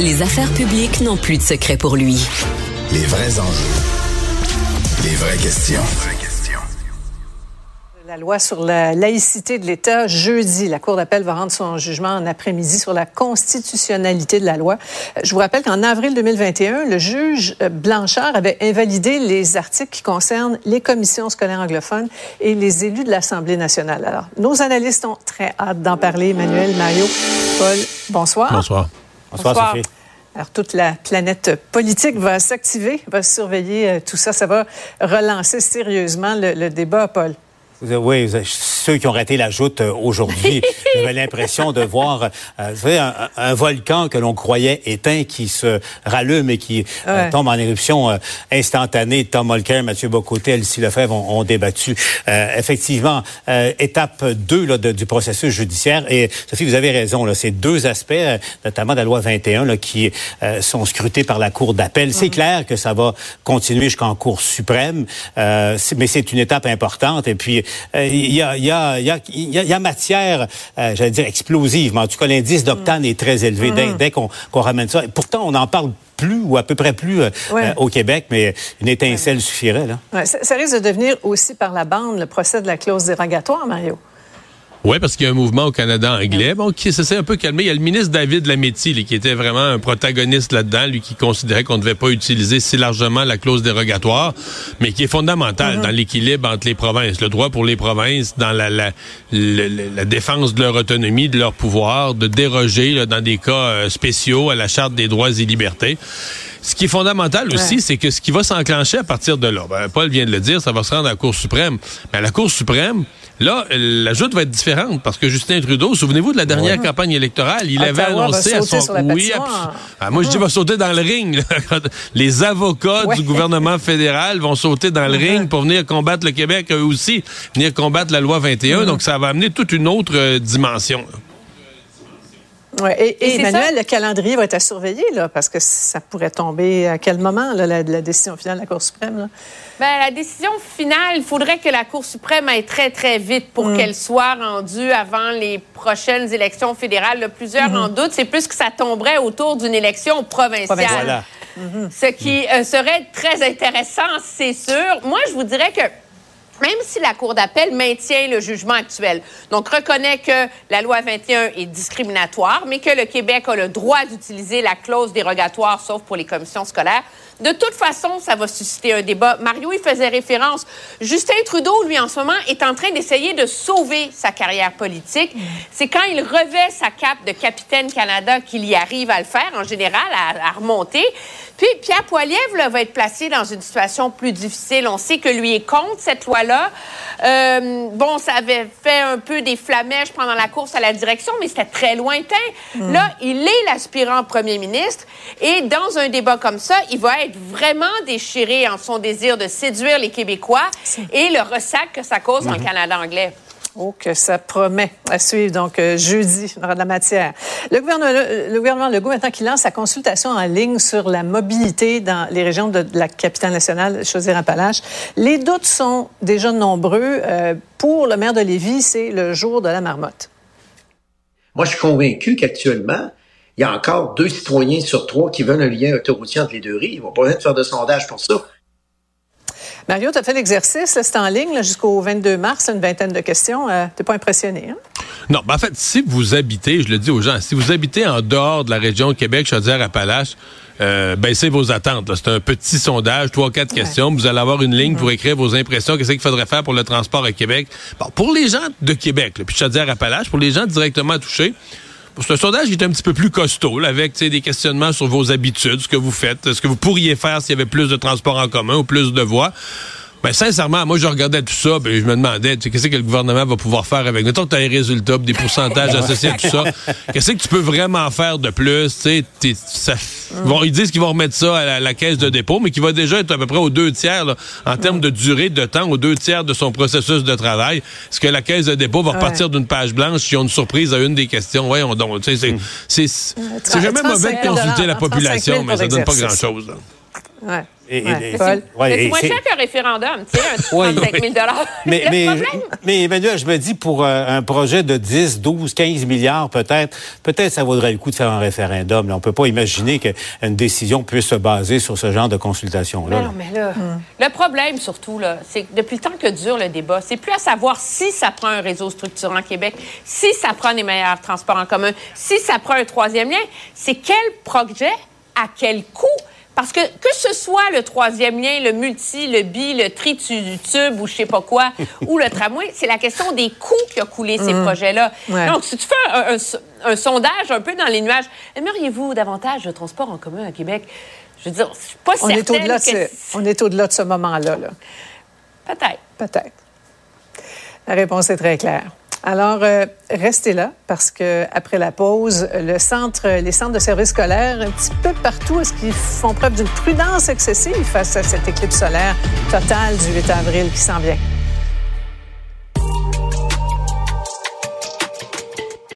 Les affaires publiques n'ont plus de secret pour lui. Les vrais enjeux. Les vraies questions. La loi sur la laïcité de l'État, jeudi, la Cour d'appel va rendre son jugement en après-midi sur la constitutionnalité de la loi. Euh, je vous rappelle qu'en avril 2021, le juge euh, Blanchard avait invalidé les articles qui concernent les commissions scolaires anglophones et les élus de l'Assemblée nationale. Alors, nos analystes ont très hâte d'en parler. Emmanuel, Mario, Paul, bonsoir. Bonsoir. Bonsoir, Sophie. Alors, toute la planète politique va s'activer, va surveiller euh, tout ça. Ça va relancer sérieusement le, le débat, Paul. Oui, ceux qui ont raté la joute euh, aujourd'hui, j'avais l'impression de voir euh, vous savez, un, volcan que l'on croyait éteint qui se rallume et qui euh, tombe en éruption instantanée. Tom Mulcair, Mathieu Bocoté, Elsie Lefebvre ont, ont débattu. effectivement, étape 2 là, du processus judiciaire. Et Sophie, vous avez raison, là, c'est deux aspects, notamment de la loi 21, là, qui sont scrutés par la Cour d'appel. C'est clair que ça va continuer jusqu'en Cour suprême, mais c'est une étape importante. Et puis, il y a, y, a, y, a, y a matière, euh, j'allais dire explosive, mais en tout cas, l'indice d'octane est très élevé dès, mm. dès qu'on ramène ça. pourtant, on en parle plus ou à peu près plus euh, euh, au Québec, mais une étincelle suffirait. Là. Ça, ça, risque de devenir aussi par la bande le procès de la clause dérogatoire, Mario. Oui, parce qu'il y a un mouvement au Canada anglais bon, qui s'est un peu calmé. Il y a le ministre David Lametti qui était vraiment un protagoniste là-dedans, lui qui considérait qu'on ne devait pas utiliser si largement la clause dérogatoire, mais qui est fondamentale mm-hmm. dans l'équilibre entre les provinces. Le droit pour les provinces dans la, la, la, défense de leur autonomie, de leur pouvoir, de déroger dans des cas euh, spéciaux à la Charte des droits et libertés. Ce qui est fondamental aussi, c'est que ce qui va s'enclencher à partir de là, ben, Paul vient de le dire, ça va se rendre à la Cour suprême. Mais à la Cour suprême, Là, la joute va être différente parce que Justin Trudeau, souvenez-vous de la dernière campagne électorale, il avait annoncé à son oui, ah, moi je dis va sauter dans le ring. Les avocats du gouvernement fédéral vont sauter dans le ring pour venir combattre le Québec eux aussi, venir combattre la loi 21. Donc ça va amener toute une autre euh, dimension. Ouais, et, Emmanuel, le calendrier va être à surveiller, là, parce que ça pourrait tomber à quel moment, là, la, décision finale de la Cour suprême? Là? Bien, la décision finale, il faudrait que la Cour suprême aille très, très vite pour mm. qu'elle soit rendue avant les prochaines élections fédérales. plusieurs mm-hmm. en doute. C'est plus que ça tomberait autour d'une élection provinciale. Mm-hmm. Ce qui euh, serait très intéressant, c'est sûr. Moi, je vous dirais que même si la Cour d'appel maintient le jugement actuel. Donc, reconnaît que la loi 21 est discriminatoire, mais que le Québec a le droit d'utiliser la clause dérogatoire, sauf pour les commissions scolaires. De toute façon, ça va susciter un débat. Mario, il faisait référence. Justin Trudeau, lui, en ce moment, est en train d'essayer de sauver sa carrière politique. C'est quand il revêt sa cape de capitaine Canada qu'il y arrive à le faire, en général, à, remonter. Puis Pierre Poilievre va être placé dans une situation plus difficile. On sait que lui est contre cette loi-là. Euh, bon, ça avait fait un peu des flamèches pendant la course à la direction, mais c'était très lointain. Hmm. Là, il est l'aspirant premier ministre et dans un débat comme ça, il va être vraiment déchiré en son désir de séduire les Québécois et le ressac que ça cause dans le mhm. Canada anglais. Oh, que ça promet à suivre. Donc, euh, jeudi, on aura de la matière. Le gouvernement, le, gouvernement Legault, maintenant qu'il lance sa consultation en ligne sur la mobilité dans les régions de, la capitale nationale, Chaudière-Appalaches, les doutes sont déjà nombreux. Euh, pour le maire de Lévis, c'est le jour de la marmotte. Moi, je suis convaincu qu'actuellement, il y a encore deux citoyens sur trois qui veulent un lien autoroutier entre les deux rives. Ils vont pas besoin faire de sondage pour ça. Mario, tu as fait l'exercice, c'est en ligne jusqu'au 22 mars, une vingtaine de questions. Euh, tu n'es pas impressionné, hein? Non, ben en fait, si vous habitez, je le dis aux gens, si vous habitez en dehors de la région Québec, Chaudière-Appalaches, euh, baissez vos attentes. C'est un petit sondage, trois, quatre questions. Vous allez avoir une ligne pour mm-hmm. écrire vos impressions. Qu'est-ce qu'il faudrait faire pour le transport à Québec? Bon, pour les gens de Québec, là, puis Chaudière-Appalaches, pour les gens directement touchés, c'est un sondage qui est un petit peu plus costaud, avec des questionnements sur vos habitudes, ce que vous faites, ce que vous pourriez faire s'il y avait plus de transports en commun ou plus de voies. Ben, sincèrement, moi, je regardais tout ça, ben, je me demandais, tu sais, qu'est-ce que le gouvernement va pouvoir faire avec. Mettons que tu as les résultats, des pourcentages associés à tout ça. Qu'est-ce que tu peux vraiment faire de plus, tu sais, ça, ils disent qu'ils vont remettre ça à la, caisse de dépôt, mais qui va déjà être à peu près aux deux tiers, là, en termes de durée de temps, aux deux tiers de son processus de travail. Est-ce que la caisse de dépôt va repartir d'une page blanche si on a une surprise à une des questions? Voyons donc, tu sais, c'est, c'est, jamais mauvais de consulter la population, mais ça donne pas grand-chose, Ouais. C'est moins cher qu'un référendum, tu sais, un 35 000 mais, mais, mais, Emmanuel, je me dis, pour euh, un projet de 10, 12, 15 milliards peut-être, peut-être ça vaudrait le coup de faire un référendum. On on peut pas imaginer qu'une décision puisse se baser sur ce genre de consultation-là. Non, mais là, le problème surtout, là, c'est que depuis le temps que dure le débat, c'est plus à savoir si ça prend un réseau structurant Québec, si ça prend des meilleurs transports en commun, si ça prend un troisième lien, c'est quel projet, à quel coût? Parce que que ce soit le troisième lien, le multi, le bi, le tri-tube ou je sais pas quoi, ou le tramway, c'est la question des coûts qui a coulé ces mm. projets-là. Donc, si tu fais un, sondage un peu dans les nuages, aimeriez-vous davantage de transport en commun à Québec? Je veux dire, je suis pas on Est au-delà de on est au-delà de ce moment-là. -là, Peut-être. Peut-être. La réponse est très claire. Alors, euh, restez là parce que après la pause, le centre, les centres de services scolaires, un petit peu partout, est-ce qu'ils font preuve d'une prudence excessive face à cette éclipse solaire totale du 8 avril qui s'en vient?